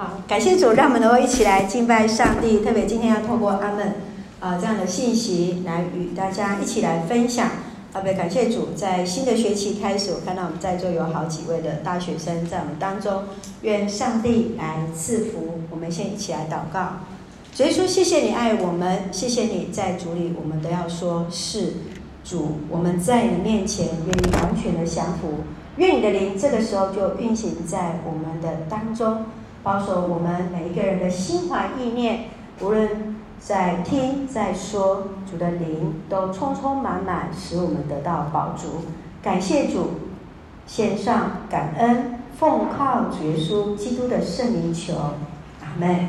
好，感谢主，让我们能够一起来敬拜上帝。特别今天要透过阿门啊这样的信息来与大家一起来分享。特别感谢主，在新的学期开始，我看到我们在座有好几位的大学生在我们当中，愿上帝来赐福。我们先一起来祷告。所以说，谢谢你爱我们，谢谢你在主里，我们都要说是主。我们在你面前愿意完全的降服，愿你的灵这个时候就运行在我们的当中。保守我们每一个人的心怀意念，无论在听在说，主的灵都充充满满，使我们得到饱足。感谢主，献上感恩，奉靠主耶稣基督的圣名求，阿门。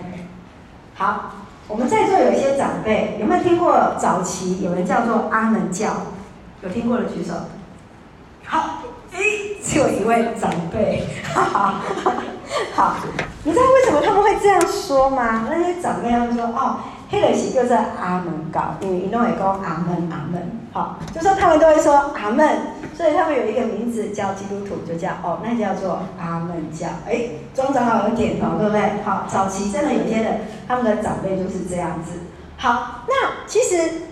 好，我们在座有一些长辈，有没有听过早期有人叫做阿门教？有听过的举手。好，诶，只有一位长辈，哈哈，好。你知道为什么他们会这样说吗？那些长辈他们说：“哦，黑人喜就是阿门高，因为一弄也讲阿门阿门。”好，就说他们都会说阿门，所以他们有一个名字叫基督徒，就叫哦，那叫做阿门教。哎，庄长老有点头，对不对？好，早期真的有些人他们的长辈就是这样子。好，那其实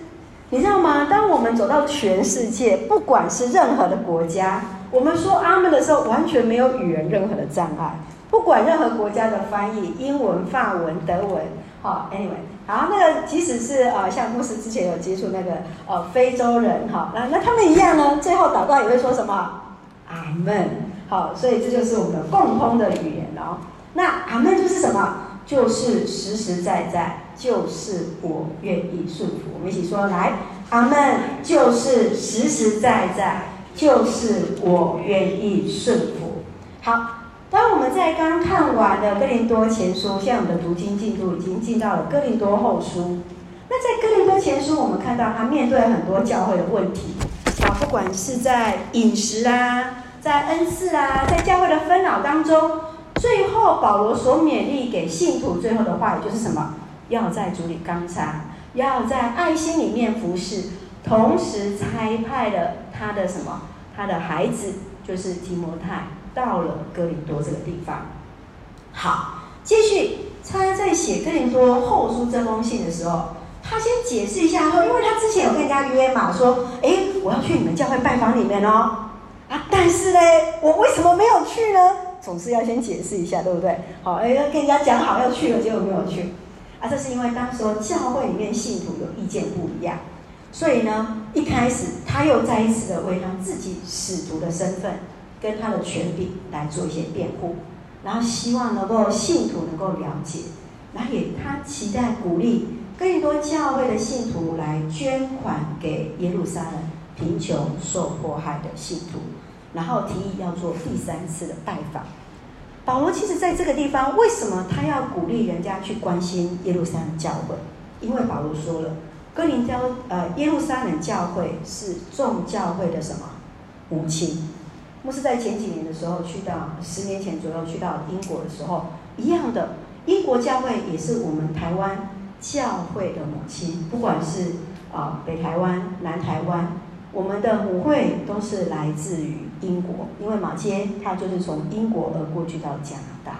你知道吗？当我们走到全世界，不管是任何的国家，我们说阿门的时候，完全没有语言任何的障碍。不管任何国家的翻译，英文、法文、德文，好，anyway，好，那个即使是呃，像牧师之前有接触那个呃非洲人，哈，那那他们一样呢，最后祷告也会说什么？阿门，好，所以这就是我们的共通的语言哦。那阿门就是什么？就是实实在在，就是我愿意顺服。我们一起说来，阿门就是实实在在，就是我愿意顺服。好。当我们在刚看完的哥林多前书，现在我们的读经进度已经进到了哥林多后书。那在哥林多前书，我们看到他面对很多教会的问题啊，不管是在饮食啊，在恩赐啊，在教会的纷扰当中，最后保罗所勉励给信徒最后的话语就是什么？要在主里刚强，要在爱心里面服侍，同时差派了他的什么？他的孩子就是提摩太。到了哥林多这个地方，好，继续他在写哥林多后书这封信的时候，他先解释一下说，因为他之前有跟人家约嘛，说，哎，我要去你们教会拜访里面哦，啊，但是呢，我为什么没有去呢？总是要先解释一下，对不对？好，哎，要跟人家讲好要去了，结果没有去，啊，这是因为当时候教会里面信徒有意见不一样，所以呢，一开始他又再一次的为他自己使徒的身份。跟他的权柄来做一些辩护，然后希望能够信徒能够了解，然后也他期待鼓励更多教会的信徒来捐款给耶路撒冷贫穷受迫害的信徒，然后提议要做第三次的拜访。保罗其实在这个地方，为什么他要鼓励人家去关心耶路撒冷教会？因为保罗说了，哥林教呃耶路撒冷教会是众教会的什么母亲。牧师在前几年的时候去到十年前左右去到英国的时候，一样的，英国教会也是我们台湾教会的母亲，不管是啊北台湾、南台湾，我们的母会都是来自于英国，因为马偕他就是从英国而过去到加拿大，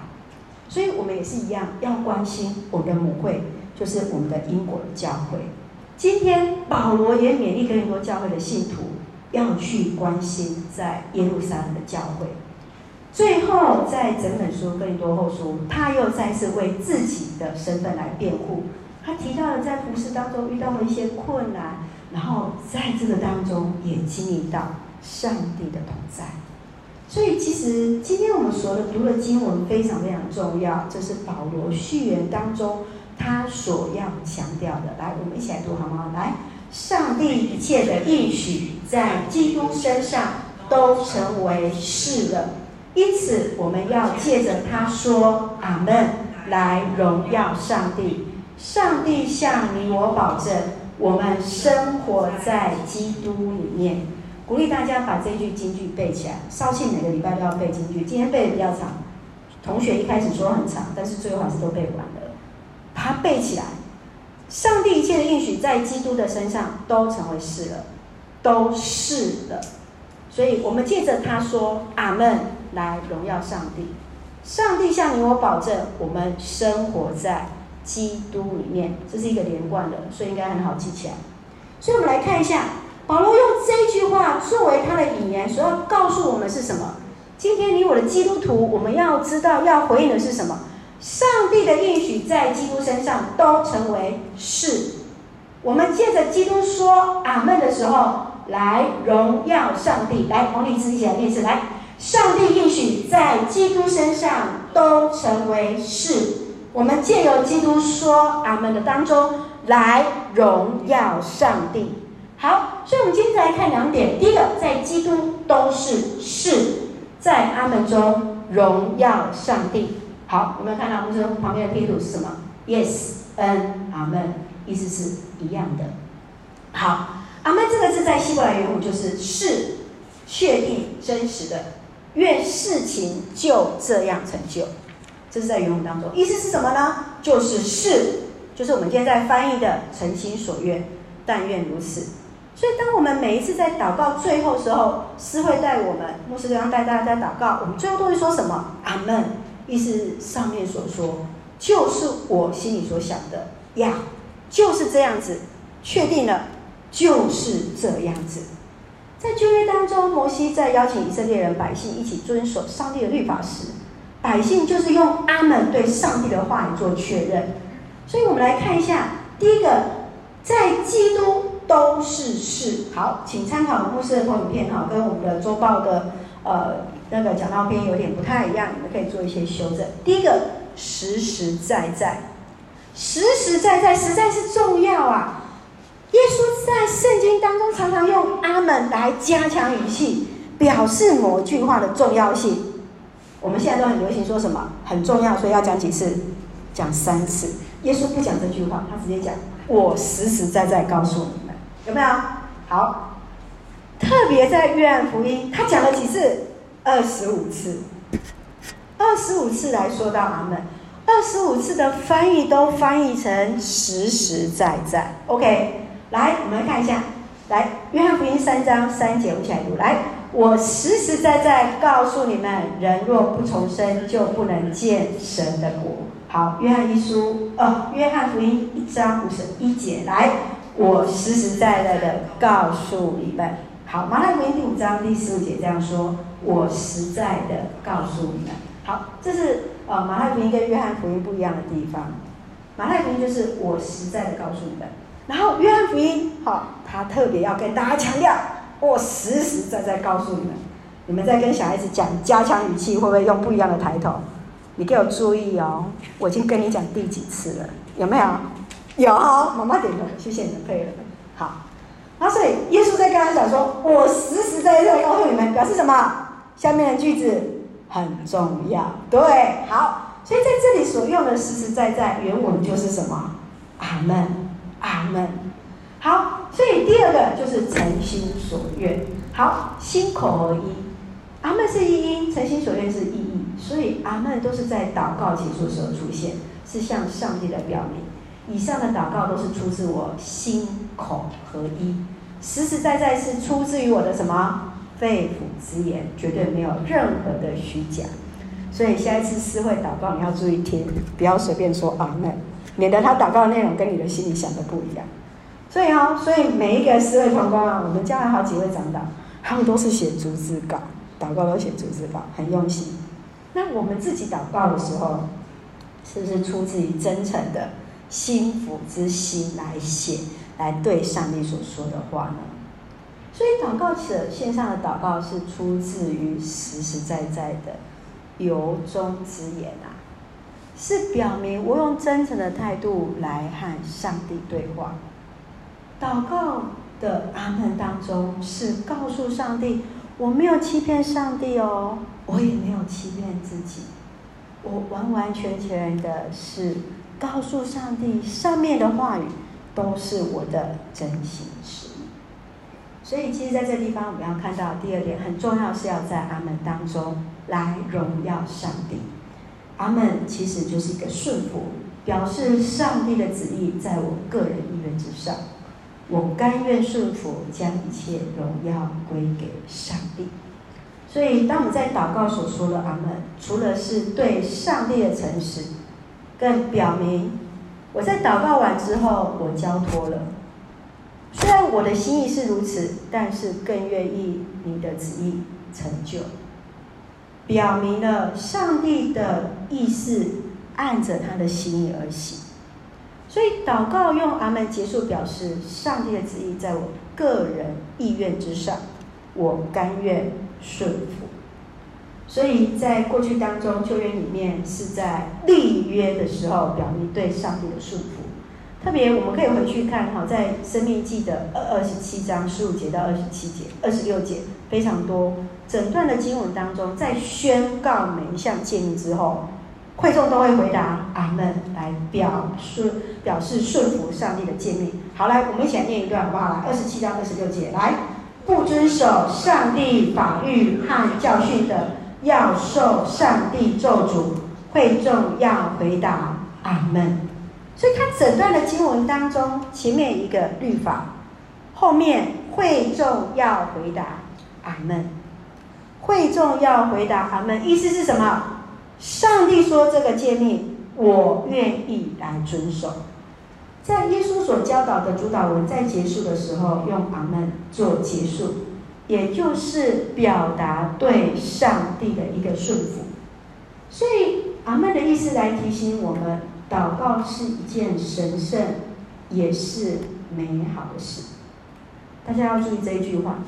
所以我们也是一样要关心我们的母会，就是我们的英国教会。今天保罗也勉励更多教会的信徒。要去关心在耶路撒冷的教会。最后，在整本书更多后书，他又再次为自己的身份来辩护。他提到了在服事当中遇到了一些困难，然后在这个当中也经历到上帝的同在。所以，其实今天我们所读的经文非常非常重要，这是保罗序言当中他所要强调的。来，我们一起来读好吗？来。上帝一切的应许在基督身上都成为是了，因此我们要借着他说阿门来荣耀上帝。上帝向你我保证，我们生活在基督里面。鼓励大家把这句金句背起来。少庆每个礼拜都要背金句，今天背的比较长。同学一开始说很长，但是最后还是都背完了，把它背起来。上帝一切的应许在基督的身上都成为是了，都是了，所以我们借着他说阿门来荣耀上帝。上帝向你我保证，我们生活在基督里面，这是一个连贯的，所以应该很好记起来。所以我们来看一下，保罗用这句话作为他的引言，所要告诉我们是什么？今天你我的基督徒，我们要知道要回应的是什么？上帝的应许在基督身上都成为是。我们借着基督说阿门的时候，来荣耀上帝。来，红领字一起来念一次。来，上帝应许在基督身上都成为是。我们借由基督说阿门的当中，来荣耀上帝。好，所以我们今天来看两点。第一个，在基督都是是，在阿门中荣耀上帝。好，有没有看到我们这旁边的贴图是什么？Yes，嗯，阿门。意思是一样的。好，阿门这个字在希伯来原文就是是确定真实的，愿事情就这样成就。这是在原文当中，意思是什么呢？就是是，就是我们今天在翻译的诚心所愿，但愿如此。所以，当我们每一次在祷告最后时候，师会带我们，牧师这样带大家在祷告，我们最后都会说什么？阿门。意思上面所说，就是我心里所想的呀。就是这样子，确定了，就是这样子。在旧约当中，摩西在邀请以色列人百姓一起遵守上帝的律法时，百姓就是用阿门对上帝的话语做确认。所以我们来看一下，第一个，在基督都是是。好，请参考牧师的投影片哈，跟我们的周报的呃那个讲道片有点不太一样，你们可以做一些修正。第一个，实实在在。实实在在，实在是重要啊！耶稣在圣经当中常常用“阿门”来加强语气，表示某句话的重要性。我们现在都很流行说什么很重要，所以要讲几次？讲三次。耶稣不讲这句话，他直接讲：“我实实在在告诉你们，有没有？”好，特别在约翰福音，他讲了几次？二十五次，二十五次来说到“阿门”。二十五次的翻译都翻译成实实在在，OK。来，我们来看一下，来，约翰福音三章三节，我们一起来读。来，我实实在在告诉你们，人若不重生，就不能见神的国。好，约翰一书，哦，约翰福音一章五十一节，来，我实实在在的告诉你们。好，马太福音第五章第十五节这样说，我实在的告诉你们。好，这是。呃，马太福音跟约翰福音不一样的地方，马太福音就是我实在的告诉你们，然后约翰福音，好，他特别要跟大家强调，我实实在在告诉你们，你们在跟小孩子讲加强语气，会不会用不一样的抬头？你给我注意哦，我已经跟你讲第几次了，有没有？有，妈妈点头，谢谢你的配合。好，那所以耶稣在跟他讲说，我实实在在告诉你们，表示什么？下面的句子。很重要，对，好，所以在这里所用的实实在在原文就是什么？阿门，阿门。好，所以第二个就是诚心所愿。好，心口合一，阿门是一音，诚心所愿是意义，所以阿门都是在祷告结束时候出现，是向上帝的表明。以上的祷告都是出自我心口合一，实实在在是出自于我的什么？肺腑之言，绝对没有任何的虚假，所以下一次私会祷告，你要注意听，不要随便说阿门，免得他祷告的内容跟你的心里想的不一样。所以哦，所以每一个私会同工啊，我们将来好几位长老，他们都是写逐字稿，祷告都写逐字稿，很用心。那我们自己祷告的时候，是不是出自于真诚的心服之心来写，来对上帝所说的话呢？所以祷告者线上的祷告是出自于实实在在的由衷之言啊，是表明我用真诚的态度来和上帝对话。祷告的阿门当中是告诉上帝，我没有欺骗上帝哦，我也没有欺骗自己，我完完全全的是告诉上帝，上面的话语都是我的真心实意。所以，其实在这地方，我们要看到第二点很重要，是要在阿门当中来荣耀上帝。阿门其实就是一个顺服，表示上帝的旨意在我个人意愿之上，我甘愿顺服，将一切荣耀归给上帝。所以，当我们在祷告所说的阿门，除了是对上帝的诚实，更表明我在祷告完之后，我交托了。虽然我的心意是如此，但是更愿意你的旨意成就，表明了上帝的意思按着他的心意而行。所以，祷告用阿门结束，表示上帝的旨意在我个人意愿之上，我甘愿。顺服，所以在过去当中，旧约里面是在立约的时候，表明对上帝的顺服。特别我们可以回去看哈，在生命记的二二十七章十五节到二十七节、二十六节，非常多整段的经文当中，在宣告每一项诫命之后，会众都会回答阿门，来表示表示顺服上帝的诫命。好，来我们一起来念一段好不好？来，二十七章二十六节，来。不遵守上帝法律和教训的，要受上帝咒诅。会众要回答阿门。所以，他整段的经文当中，前面一个律法，后面会众要回答阿门。会众要回答阿门，意思是什么？上帝说这个诫命，我愿意来遵守。在耶稣所教导的主祷文在结束的时候，用阿门做结束，也就是表达对上帝的一个顺服。所以阿门的意思来提醒我们，祷告是一件神圣，也是美好的事。大家要注意这一句话：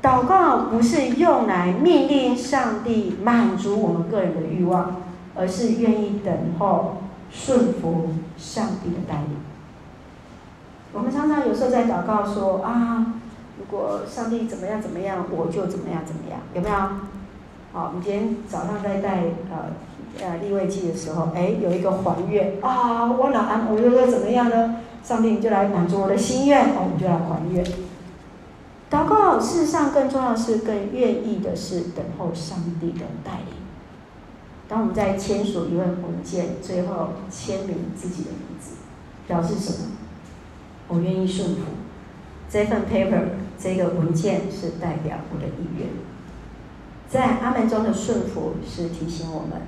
祷告不是用来命令上帝满足我们个人的欲望，而是愿意等候。顺服上帝的带领。我们常常有时候在祷告说啊，如果上帝怎么样怎么样，我就怎么样怎么样，有没有？好，我们今天早上在带呃呃立位记的时候，哎，有一个还愿啊，我哪安，我又要怎么样呢？上帝你就来满足我的心愿，我们就来还愿。祷告事实上更重要的是，更愿意的是等候上帝的带领。当我们在签署一份文件，最后签名自己的名字，表示什么？我愿意顺服。这份 paper 这个文件是代表我的意愿。在阿门中的顺服是提醒我们，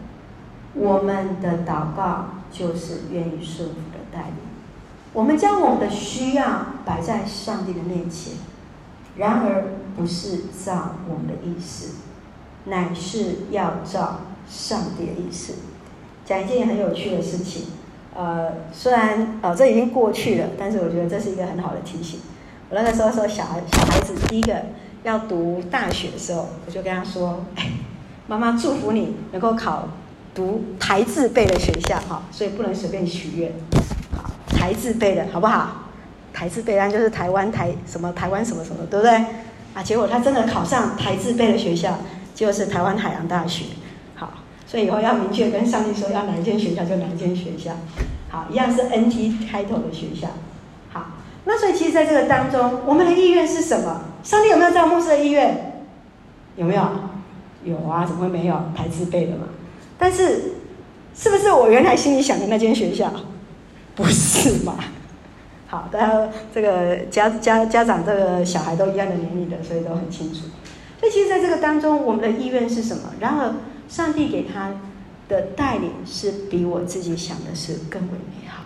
我们的祷告就是愿意顺服的带领。我们将我们的需要摆在上帝的面前，然而不是照我们的意思，乃是要照。上帝的意思，讲一件很有趣的事情。呃，虽然呃这已经过去了，但是我觉得这是一个很好的提醒。我那个时候说小孩小孩子第一个要读大学的时候，我就跟他说：“哎，妈妈祝福你能够考读台字辈的学校哈，所以不能随便许愿。好，台字辈的好不好？台字辈当然就是台湾台什么台湾什么什么，对不对？啊，结果他真的考上台字辈的学校，就是台湾海洋大学。”好所以以后要明确跟上帝说，要哪一间学校就哪一间学校，好，一样是 NT 开头的学校，那所以其实在这个当中，我们的意愿是什么？上帝有没有照牧师的意愿？有没有？有啊，怎么会没有？排字辈的嘛。但是，是不是我原来心里想的那间学校？不是嘛？好，大家这个家家家长这个小孩都一样的年龄的，所以都很清楚。所以其实在这个当中，我们的意愿是什么？然而。上帝给他的带领是比我自己想的是更为美好，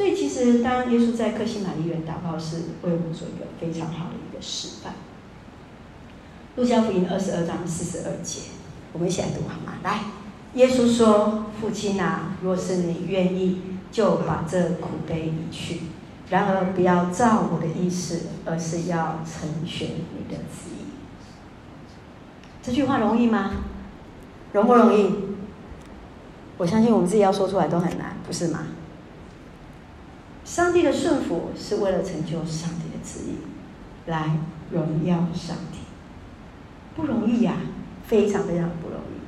所以其实当耶稣在克西马尼园祷告，是为我们做一个非常好的一个示范。路加福音二十二章四十二节，我们一起来读好吗？来，耶稣说：“父亲啊，若是你愿意，就把这苦杯移去；然而不要照我的意思，而是要成全你的旨意。”这句话容易吗？容不容易？我相信我们自己要说出来都很难，不是吗？上帝的顺服是为了成就上帝的旨意，来荣耀上帝，不容易呀，非常非常不容易。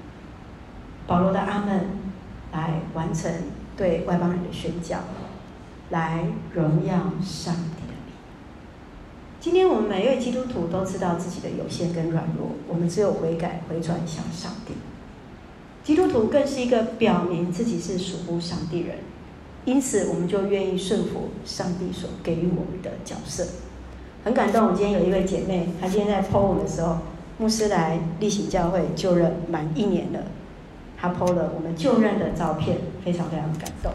保罗的阿门，来完成对外邦人的宣教，来荣耀上帝的名。今天我们每一位基督徒都知道自己的有限跟软弱，我们只有悔改回转向上帝。基督徒更是一个表明自己是属乎上帝人，因此我们就愿意顺服上帝所给予我们的角色。很感动，我今天有一位姐妹，她今天在 po 我们的时候，牧师来例行教会就任满一年了，他 PO 了我们就任的照片，非常非常感动。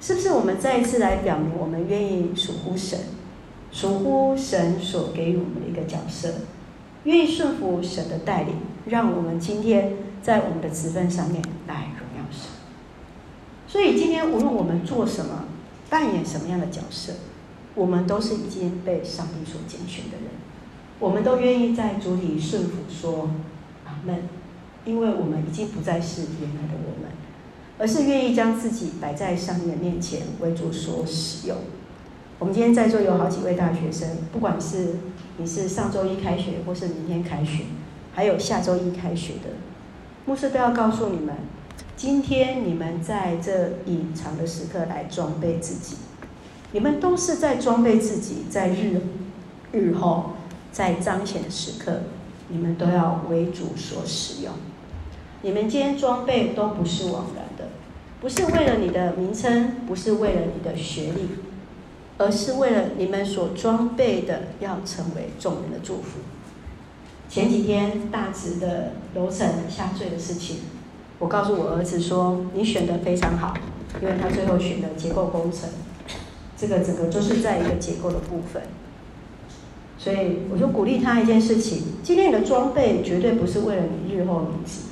是不是我们再一次来表明我们愿意属乎神，属乎神所给予我们的一个角色，愿意顺服神的带领，让我们今天在我们的职分上面来。所以今天无论我们做什么，扮演什么样的角色，我们都是已经被上帝所拣选的人，我们都愿意在主里顺服说阿门，因为我们已经不再是原来的我们。而是愿意将自己摆在上帝的面前，为主所使用。我们今天在座有好几位大学生，不管是你是上周一开学，或是明天开学，还有下周一开学的，牧师都要告诉你们：今天你们在这隐藏的时刻来装备自己，你们都是在装备自己，在日日后在彰显的时刻，你们都要为主所使用。你们今天装备都不是枉然的，不是为了你的名称，不是为了你的学历，而是为了你们所装备的要成为众人的祝福。前几天大直的楼层下坠的事情，我告诉我儿子说：“你选的非常好，因为他最后选的结构工程，这个整个就是在一个结构的部分。”所以我就鼓励他一件事情：今天你的装备绝对不是为了你日后名字。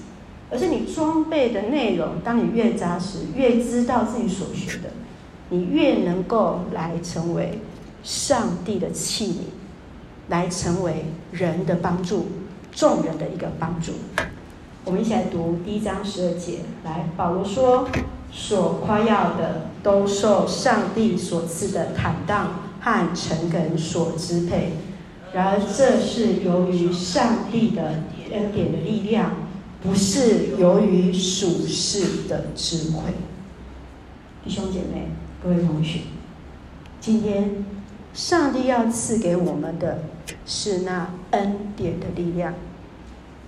而是你装备的内容，当你越扎实，越知道自己所学的，你越能够来成为上帝的器皿，来成为人的帮助，众人的一个帮助。我们一起来读第一章十二节。来，保罗说：“所夸耀的，都受上帝所赐的坦荡和诚恳所支配。然而，这是由于上帝的恩典的力量。”不是由于属世的智慧，弟兄姐妹、各位同学，今天上帝要赐给我们的是那恩典的力量。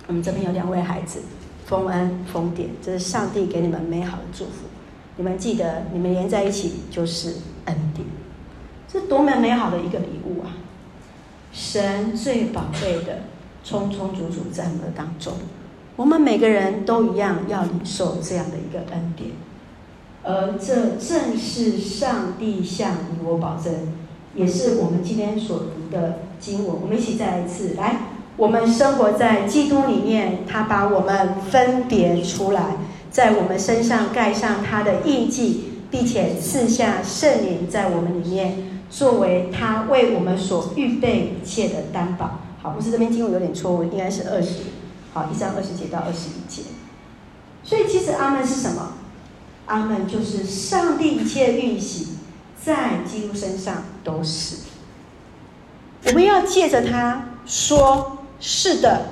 我们这边有两位孩子，丰恩、丰典，这是上帝给你们美好的祝福。你们记得，你们连在一起就是恩典，这多么美好的一个礼物啊！神最宝贝的，充充足足在我们当中。我们每个人都一样要领受这样的一个恩典，而这正是上帝向你我保证，也是我们今天所读的经文。我们一起再来一次，来，我们生活在基督里面，他把我们分别出来，在我们身上盖上他的印记，并且赐下圣灵在我们里面，作为他为我们所预备一切的担保。好，不是这边经文有点错误，应该是二十。好，一章二十节到二十一节，所以其实阿门是什么？阿门就是上帝一切运行在基督身上都是。我们要借着他说是的，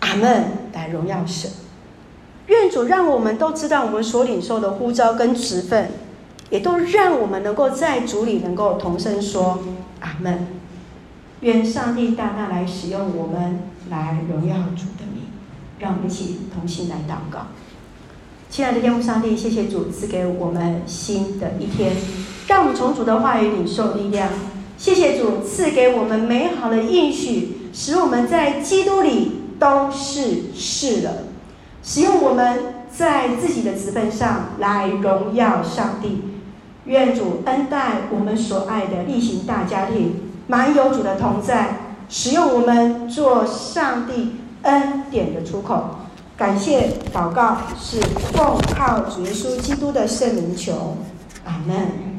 阿门来荣耀神。愿主让我们都知道我们所领受的呼召跟职分，也都让我们能够在主里能够同声说阿门。愿上帝大大来使用我们。来荣耀主的名，让我们一起同心来祷告。亲爱的天父上帝，谢谢主赐给我们新的一天，让我们从主的话语领受力量。谢谢主赐给我们美好的应许，使我们在基督里都是是了。使用我们在自己的职分上来荣耀上帝。愿主恩待我们所爱的例行大家庭，满有主的同在。使用我们做上帝恩典的出口，感谢祷告是奉靠主耶稣基督的圣名求，阿门。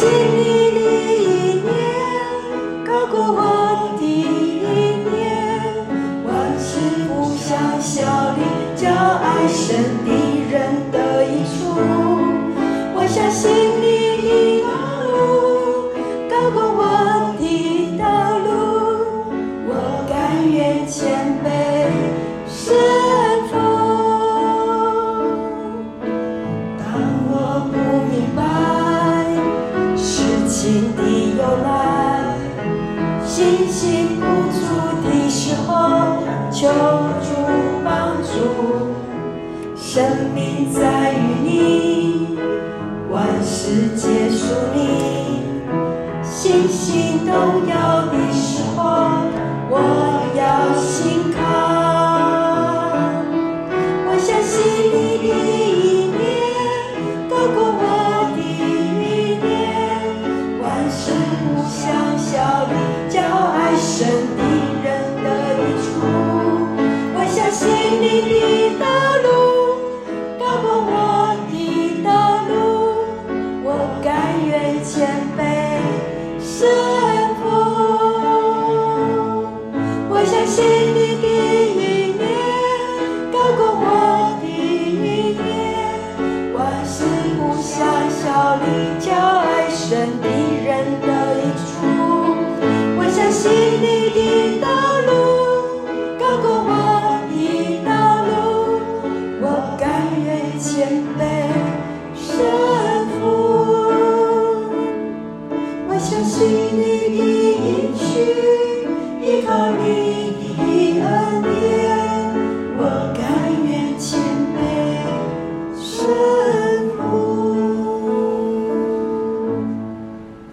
sing 生命在于你，万事皆属你，星星都要。você,